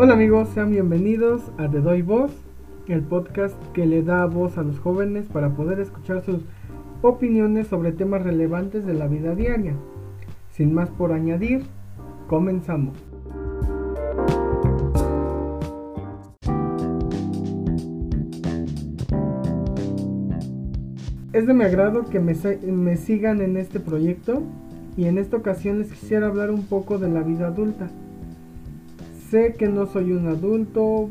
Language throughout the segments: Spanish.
Hola amigos, sean bienvenidos a Te Doy Voz, el podcast que le da voz a los jóvenes para poder escuchar sus opiniones sobre temas relevantes de la vida diaria. Sin más por añadir, comenzamos. Es de mi agrado que me, me sigan en este proyecto y en esta ocasión les quisiera hablar un poco de la vida adulta. Sé que no soy un adulto,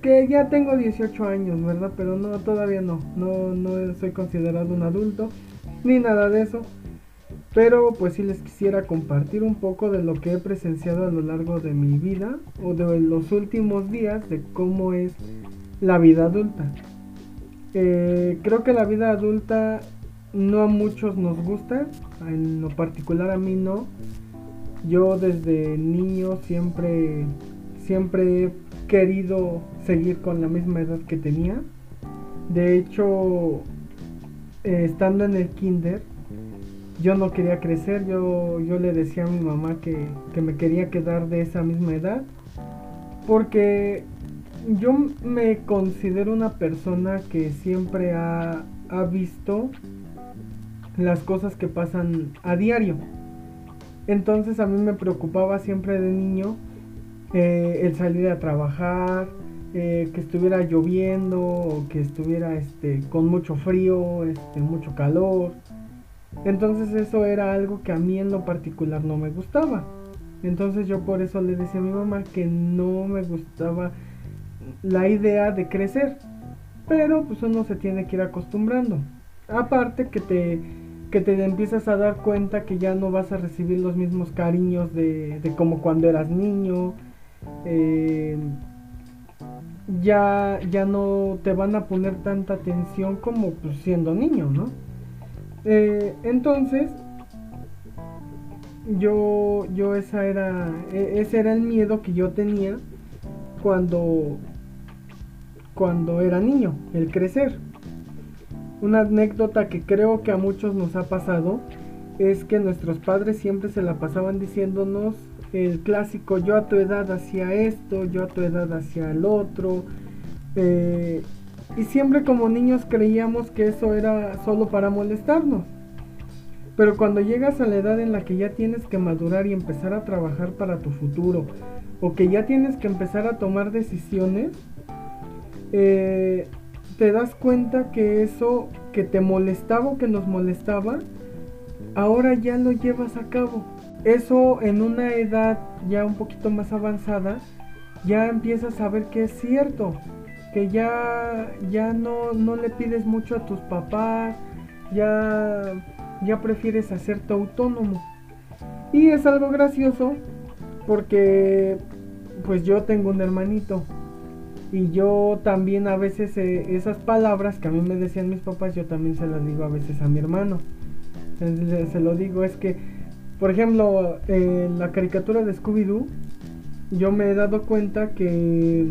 que ya tengo 18 años, ¿verdad? Pero no, todavía no, no, no soy considerado un adulto, ni nada de eso. Pero pues sí les quisiera compartir un poco de lo que he presenciado a lo largo de mi vida o de los últimos días de cómo es la vida adulta. Eh, creo que la vida adulta no a muchos nos gusta, en lo particular a mí no. Yo desde niño siempre, siempre he querido seguir con la misma edad que tenía. De hecho, eh, estando en el kinder, yo no quería crecer, yo, yo le decía a mi mamá que, que me quería quedar de esa misma edad. Porque yo me considero una persona que siempre ha, ha visto las cosas que pasan a diario. Entonces a mí me preocupaba siempre de niño eh, el salir a trabajar, eh, que estuviera lloviendo que estuviera este, con mucho frío, este, mucho calor. Entonces eso era algo que a mí en lo particular no me gustaba. Entonces yo por eso le decía a mi mamá que no me gustaba la idea de crecer. Pero pues uno se tiene que ir acostumbrando. Aparte que te que te empiezas a dar cuenta que ya no vas a recibir los mismos cariños de, como cuando eras niño. Eh, ya, ya no te van a poner tanta atención como pues, siendo niño, ¿no? Eh, entonces, yo, yo esa era, e, ese era el miedo que yo tenía cuando, cuando era niño, el crecer. Una anécdota que creo que a muchos nos ha pasado es que nuestros padres siempre se la pasaban diciéndonos el clásico yo a tu edad hacía esto, yo a tu edad hacía el otro. Eh, y siempre como niños creíamos que eso era solo para molestarnos. Pero cuando llegas a la edad en la que ya tienes que madurar y empezar a trabajar para tu futuro, o que ya tienes que empezar a tomar decisiones, eh, te das cuenta que eso que te molestaba o que nos molestaba, ahora ya lo llevas a cabo. Eso en una edad ya un poquito más avanzada, ya empiezas a ver que es cierto, que ya, ya no, no le pides mucho a tus papás, ya, ya prefieres hacerte autónomo. Y es algo gracioso porque pues yo tengo un hermanito y yo también a veces eh, esas palabras que a mí me decían mis papás, yo también se las digo a veces a mi hermano. se lo digo, es que, por ejemplo, en la caricatura de Scooby-Doo, yo me he dado cuenta que,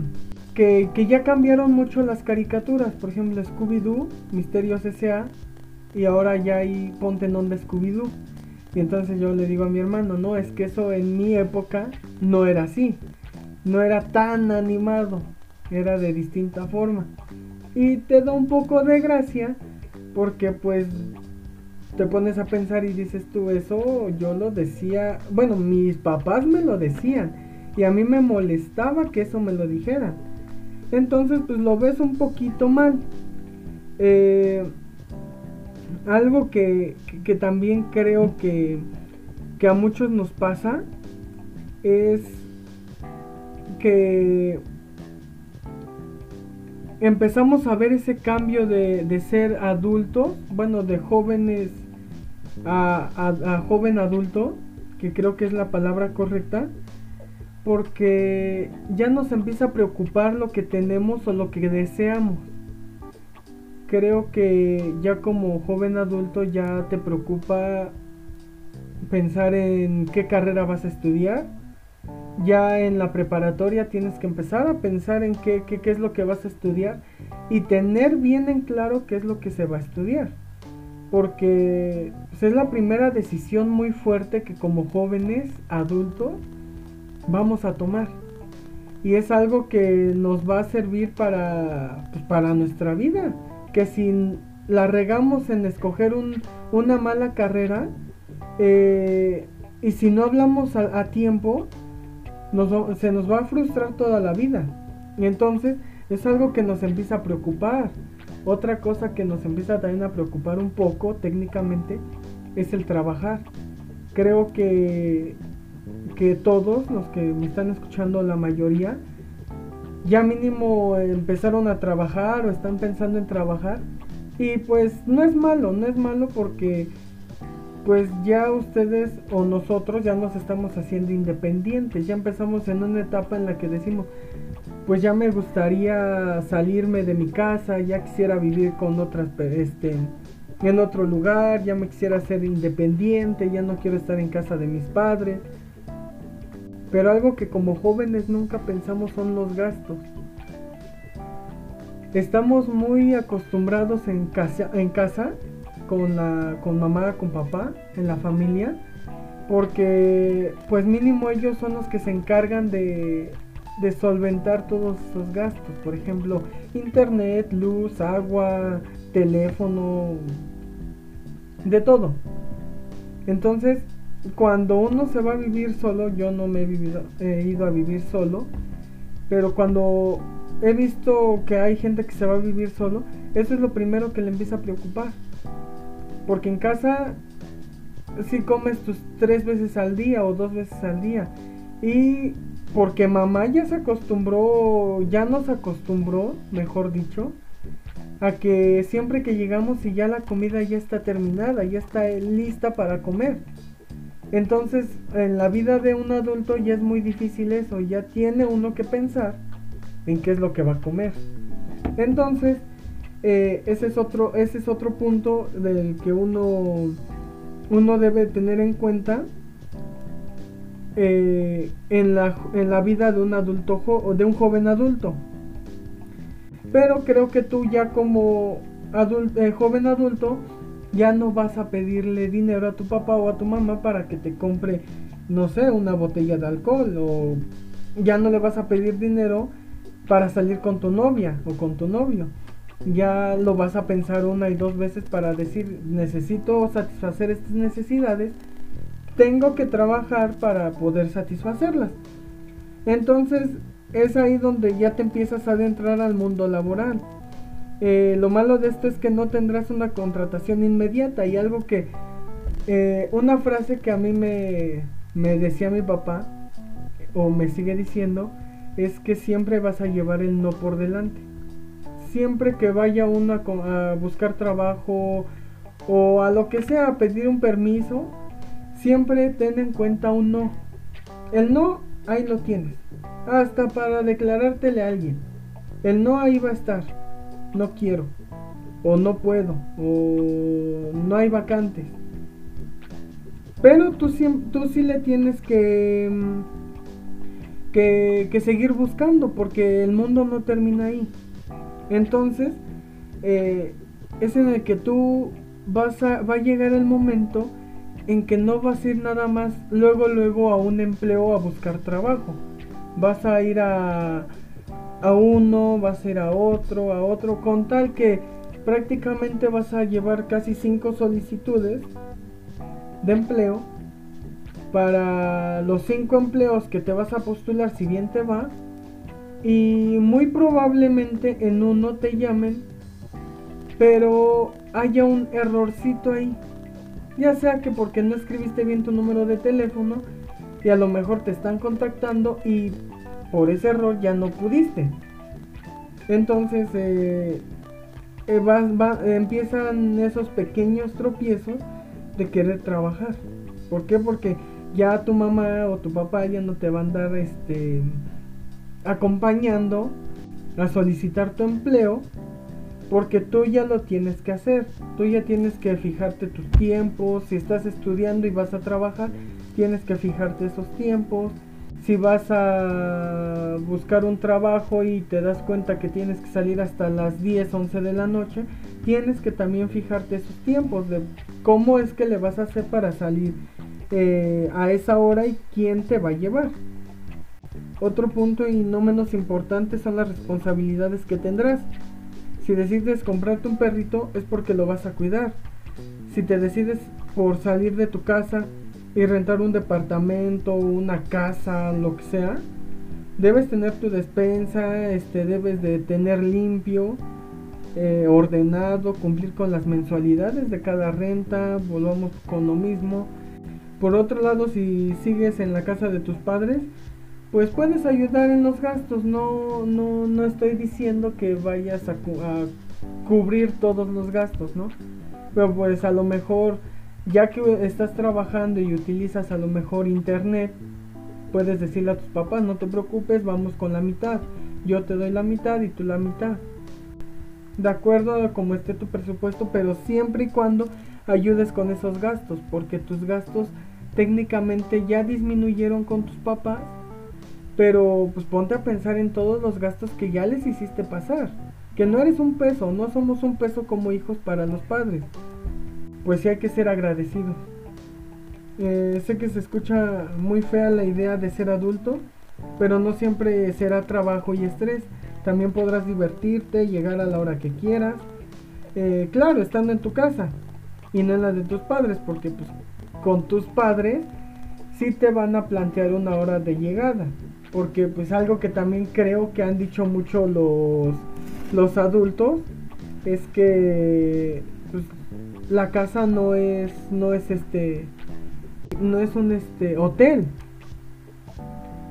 que, que ya cambiaron mucho las caricaturas. Por ejemplo, Scooby-Doo, Misterios S.A. Y ahora ya hay Ponte en Onda Scooby-Doo. Y entonces yo le digo a mi hermano, no, es que eso en mi época no era así. No era tan animado era de distinta forma. Y te da un poco de gracia porque pues te pones a pensar y dices tú, eso yo lo decía, bueno, mis papás me lo decían y a mí me molestaba que eso me lo dijeran. Entonces pues lo ves un poquito mal. Eh, algo que, que, también creo que, que a muchos nos pasa es que empezamos a ver ese cambio de, ser adultos, bueno, de jóvenes a, a, joven adulto, que creo que es la palabra correcta, porque ya nos empieza a preocupar lo que tenemos o lo que deseamos. Creo que ya como joven adulto ya te preocupa pensar en qué carrera vas a estudiar, ya en la preparatoria tienes que empezar a pensar en qué, qué, es lo que vas a estudiar y tener bien en claro qué es lo que se va a estudiar. Porque pues, es la primera decisión muy fuerte que como jóvenes adultos vamos a tomar. y es algo que nos va a servir para, pues, para nuestra vida. Que si la regamos en escoger un, una mala carrera eh, y si no hablamos a, tiempo, se nos va a frustrar toda la vida. Y entonces es algo que nos empieza a preocupar. Otra cosa que nos empieza también a preocupar un poco técnicamente es el trabajar. Creo que, que todos los que me están escuchando, la mayoría, ya mínimo empezaron a trabajar o están pensando en trabajar. Y pues no es malo, no es malo porque pues ya ustedes o nosotros ya nos estamos haciendo independientes, ya empezamos en una etapa en la que decimos, pues ya me gustaría salirme de mi casa, ya quisiera vivir con otras, este, en otro lugar, ya me quisiera ser independiente, ya no quiero estar en casa de mis padres. Pero algo que como jóvenes nunca pensamos son los gastos. Estamos muy acostumbrados en casa, en casa con, la, con mamá, con papá, en la familia, porque pues mínimo ellos son los que se encargan de, de solventar todos esos gastos, por ejemplo, internet, luz, agua, teléfono, de todo. Entonces, cuando uno se va a vivir solo, yo no me he, vivido, he ido a vivir solo, pero cuando he visto que hay gente que se va a vivir solo, eso es lo primero que le empieza a preocupar. Porque en casa si comes tus tres veces al día o dos veces al día. Y porque mamá ya se acostumbró, ya nos acostumbró, mejor dicho, a que siempre que llegamos y ya la comida ya está terminada, ya está lista para comer. Entonces, en la vida de un adulto ya es muy difícil eso, ya tiene uno que pensar en qué es lo que va a comer. Entonces, eh, ese, es otro, ese es otro punto del que uno, uno debe tener en cuenta eh, en, la, en la vida de un adulto o de un joven adulto. Pero creo que tú ya como eh, joven adulto ya no vas a pedirle dinero a tu papá o a tu mamá para que te compre, no sé, una botella de alcohol o ya no le vas a pedir dinero para salir con tu novia o con tu novio ya lo vas a pensar una y dos veces para decir necesito satisfacer estas necesidades, tengo que trabajar para poder satisfacerlas. Entonces es ahí donde ya te empiezas a adentrar al mundo laboral. Eh, lo malo de esto es que no tendrás una contratación inmediata y algo que, eh, una frase que a mí me, me decía mi papá, o me sigue diciendo, es que siempre vas a llevar el no por delante siempre que vaya uno a, buscar trabajo o a lo que sea, a pedir un permiso, siempre ten en cuenta un no. El no, ahí lo tienes. Hasta para declarártele a alguien. El no ahí va a estar. No quiero. O no puedo. O no hay vacantes. Pero tú, tú sí le tienes que, que, que seguir buscando porque el mundo no termina ahí. Entonces, eh, es en el que tú vas a, va a llegar el momento en que no vas a ir nada más luego, luego a un empleo a buscar trabajo. Vas a ir a, a uno, vas a ir a otro, a otro, con tal que prácticamente vas a llevar casi cinco solicitudes de empleo para los cinco empleos que te vas a postular si bien te va y muy probablemente en uno te llamen, pero haya un errorcito ahí. Ya sea que porque no escribiste bien tu número de teléfono y a lo mejor te están contactando y por ese error ya no pudiste. Entonces eh, eh, empiezan esos pequeños tropiezos de querer trabajar. ¿Por qué? Porque ya tu mamá o tu papá ya no te van a dar este acompañando a solicitar tu empleo porque tú ya lo tienes que hacer. Tú ya tienes que fijarte tus tiempos. Si estás estudiando y vas a trabajar, tienes que fijarte esos tiempos. Si vas a buscar un trabajo y te das cuenta que tienes que salir hasta las 10, 11 de la noche, tienes que también fijarte esos tiempos de cómo es que le vas a hacer para salir eh, a esa hora y quién te va a llevar. Otro punto y no menos importante son las responsabilidades que tendrás. Si decides comprarte un perrito es porque lo vas a cuidar. Si te decides por salir de tu casa y rentar un departamento, una casa, lo que sea, debes tener tu despensa, este, debes de tener limpio, eh, ordenado, cumplir con las mensualidades de cada renta, volvamos con lo mismo. Por otro lado, si sigues en la casa de tus padres, pues puedes ayudar en los gastos. No, no, no estoy diciendo que vayas a, a cubrir todos los gastos, ¿no? Pero pues a lo mejor, ya que estás trabajando y utilizas a lo mejor internet, puedes decirle a tus papás, no te preocupes, vamos con la mitad. Yo te doy la mitad y tú la mitad. De acuerdo a cómo esté tu presupuesto, pero siempre y cuando ayudes con esos gastos, porque tus gastos técnicamente ya disminuyeron con tus papás, pero pues ponte a pensar en todos los gastos que ya les hiciste pasar, que no eres un peso, no somos un peso como hijos para los padres, pues sí hay que ser agradecidos. Eh, sé que se escucha muy fea la idea de ser adulto, pero no siempre será trabajo y estrés. También podrás divertirte, llegar a la hora que quieras. Eh, claro, estando en tu casa y no en la de tus padres, porque pues con tus padres sí te van a plantear una hora de llegada. Porque pues algo que también creo que han dicho mucho los, los adultos es que pues, la casa no es, no es este no es un este hotel.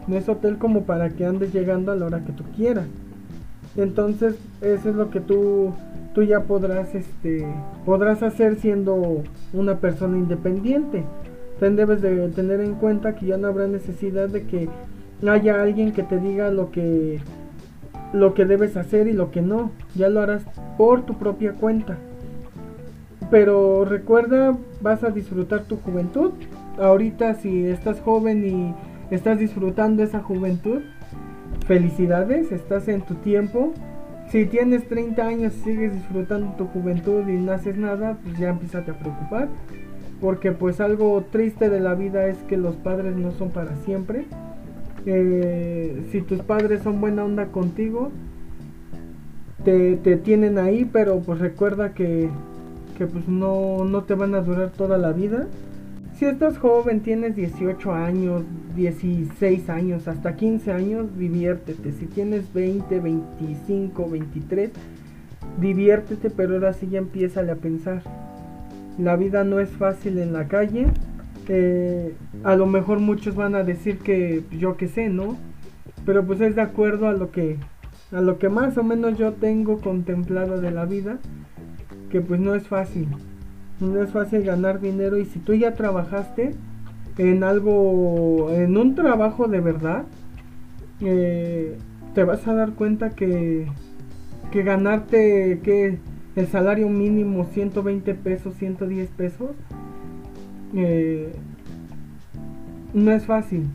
No es hotel como para que andes llegando a la hora que tú quieras. Entonces, eso es lo que tú tú ya podrás este podrás hacer siendo una persona independiente. También debes de tener en cuenta que ya no habrá necesidad de que haya alguien que te diga lo que lo que debes hacer y lo que no. Ya lo harás por tu propia cuenta. Pero recuerda, vas a disfrutar tu juventud ahorita si estás joven y estás disfrutando esa juventud, felicidades, estás en tu tiempo. Si tienes 30 años y sigues disfrutando tu juventud y no haces nada, pues ya empiezas a preocupar. Porque pues algo triste de la vida es que los padres no son para siempre. Si tus padres son buena onda contigo, te, te tienen ahí, pero pues recuerda que, que pues no, no te van a durar toda la vida. Si estás joven, tienes 18 años, 16 años, hasta 15 años, diviértete. Si tienes 20, 25, 23, diviértete, pero ahora sí ya empieza a pensar. La vida no es fácil en la calle. Eh, a lo mejor muchos van a decir que yo que sé, ¿no? Pero pues es de acuerdo a lo que a lo que más o menos yo tengo contemplado de la vida, que pues no es fácil no es fácil ganar dinero y si tú ya trabajaste en algo, en un trabajo de verdad, eh, te vas a dar cuenta que, que ganarte que el salario mínimo 120 pesos, 110 pesos, eh, no es fácil.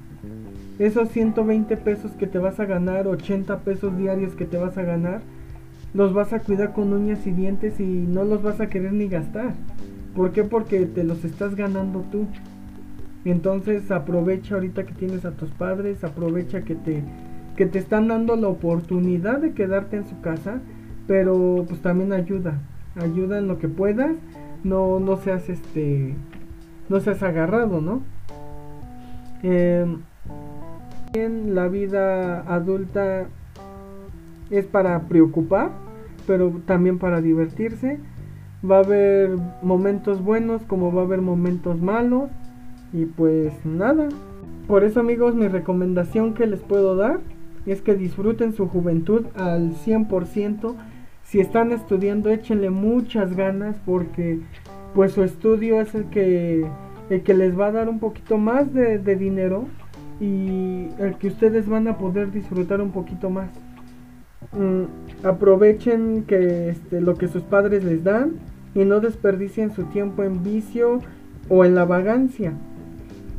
Esos 120 pesos que te vas a ganar, 80 pesos diarios que te vas a ganar, los vas a cuidar con uñas y dientes y no los vas a querer ni gastar. ¿Por qué? Porque te los estás ganando tú. Entonces aprovecha ahorita que tienes a tus padres, aprovecha que te, que te están dando la oportunidad de quedarte en su casa, pero pues también ayuda, ayuda en lo que puedas, no, no seas este, no seas agarrado, ¿no? Eh, la vida adulta es para preocupar, pero también para divertirse va a haber momentos buenos como va a haber momentos malos y pues nada. Por eso amigos mi recomendación que les puedo dar es que disfruten su juventud al 100%. Si están estudiando échenle muchas ganas porque pues su estudio es el que, el que les va a dar un poquito más de, dinero y el que ustedes van a poder disfrutar un poquito más. Mm, aprovechen que este, lo que sus padres les dan y no desperdicien su tiempo en vicio o en la vagancia.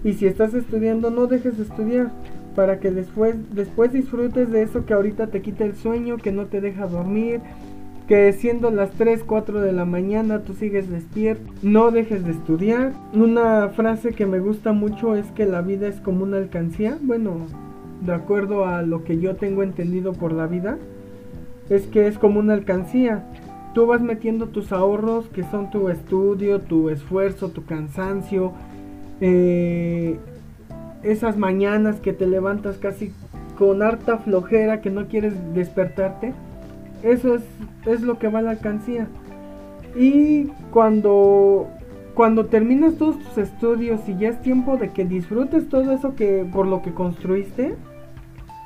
Y si estás estudiando, no dejes de estudiar para que después, después disfrutes de eso que ahorita te quita el sueño, que no te deja dormir, que siendo las 3, 4 de la mañana tú sigues despierto, no dejes de estudiar. Una frase que me gusta mucho es que la vida es como una alcancía. Bueno, de acuerdo a lo que yo tengo entendido por la vida, es que es como una alcancía. Tú vas metiendo tus ahorros, que son tu estudio, tu esfuerzo, tu cansancio, eh, esas mañanas que te levantas casi con harta flojera, que no quieres despertarte. Eso es, es lo que va a la alcancía. Y cuando cuando terminas todos tus estudios y ya es tiempo de que disfrutes todo eso que por lo que construiste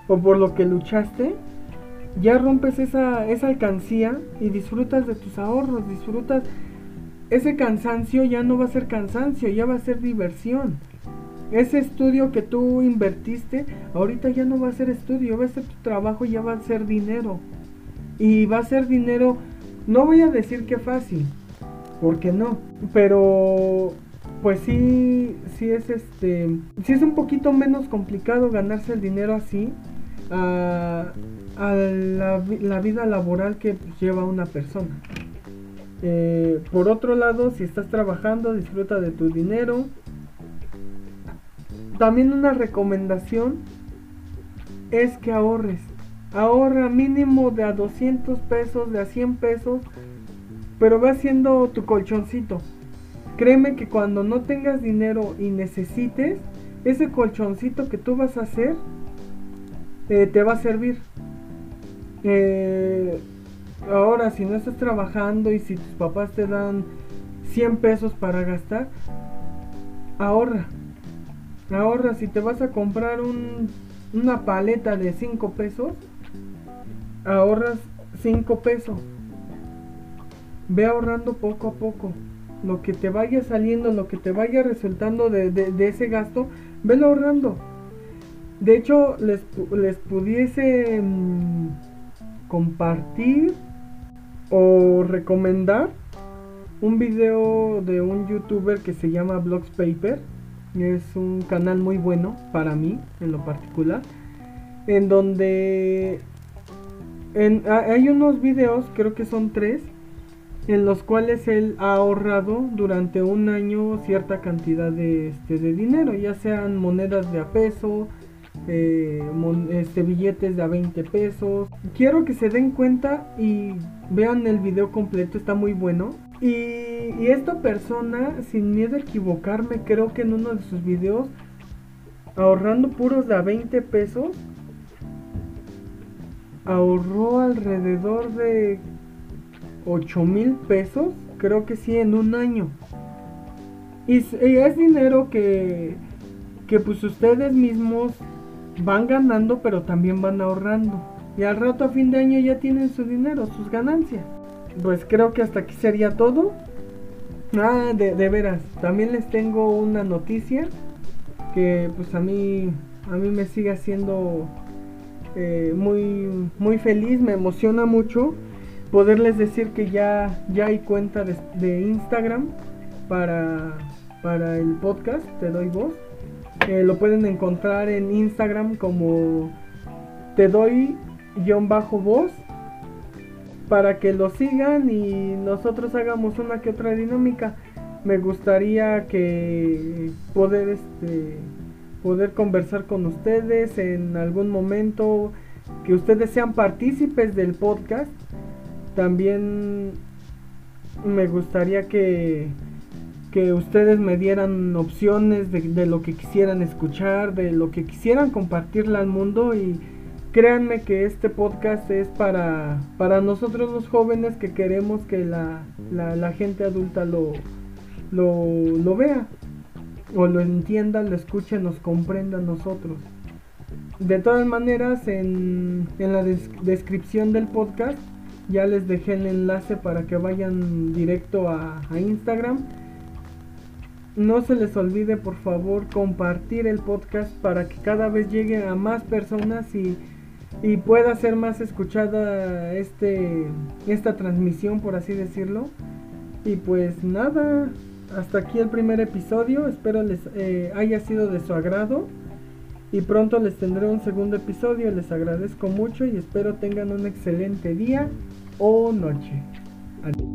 o por lo que luchaste, ya rompes esa, esa alcancía y disfrutas de tus ahorros, disfrutas ese cansancio ya no va a ser cansancio, ya va a ser diversión. Ese estudio que tú invertiste, ahorita ya no va a ser estudio, va a ser tu trabajo, ya va a ser dinero. Y va a ser dinero, no voy a decir que fácil, porque no? Pero pues sí, sí es este, sí es un poquito menos complicado ganarse el dinero así a, la, vida laboral que lleva una persona. Eh, por otro lado, si estás trabajando, disfruta de tu dinero. También una recomendación es que ahorres. Ahorra mínimo de a 200 pesos, de a 100 pesos pero va siendo tu colchoncito. Créeme que cuando no tengas dinero y necesites, ese colchoncito que tú vas a hacer eh, te va a servir. Eh, ahora, si no estás trabajando y si tus papás te dan 100 pesos para gastar, ahorra. Ahorra, si te vas a comprar un, una paleta de 5 pesos, ahorras 5 pesos ve ahorrando poco a poco. Lo que te vaya saliendo, lo que te vaya resultando de, ese gasto, velo ahorrando. De hecho, les, les pudiese mm, compartir o recomendar un video de un youtuber que se llama Blogs Paper. Es un canal muy bueno para mí, en lo particular. En donde hay unos videos, creo que son tres, en los cuales él ha ahorrado durante un año cierta cantidad de, este, de dinero, ya sean monedas de a peso, eh, este, billetes de a 20 pesos. Quiero que se den cuenta y vean el video completo, está muy bueno. Y, y esta persona, sin miedo a equivocarme, creo que en uno de sus videos, ahorrando puros de a 20 pesos, ahorró alrededor de 8 mil pesos, creo que sí, en un año. Y, es dinero que, que pues ustedes mismos van ganando, pero también van ahorrando. Y al rato a fin de año ya tienen su dinero, sus ganancias. Pues creo que hasta aquí sería todo. Ah, de, de veras, también les tengo una noticia que pues a mí, a mí me sigue haciendo eh, muy, muy feliz, me emociona mucho poderles decir que ya, ya hay cuenta de, Instagram para, para el podcast, te doy voz. Eh, lo pueden encontrar en Instagram como te doy guion bajo voz para que lo sigan y nosotros hagamos una que otra dinámica. Me gustaría que poder este poder conversar con ustedes en algún momento, que ustedes sean partícipes del podcast. También me gustaría que, que ustedes me dieran opciones de, lo que quisieran escuchar, de lo que quisieran compartirle al mundo. Y créanme que este podcast es para, para nosotros los jóvenes que queremos que la, la, gente adulta lo, lo, vea o lo entienda, lo escuche, nos comprenda a nosotros. De todas maneras, en, en la descripción del podcast ya les dejé el enlace para que vayan directo a, Instagram. No se les olvide por favor compartir el podcast para que cada vez llegue a más personas y, y pueda ser más escuchada este, esta transmisión por así decirlo. Y pues nada, hasta aquí el primer episodio. Espero les eh, haya sido de su agrado. Y pronto les tendré un segundo episodio. Les agradezco mucho y espero tengan un excelente día o noche. Adiós.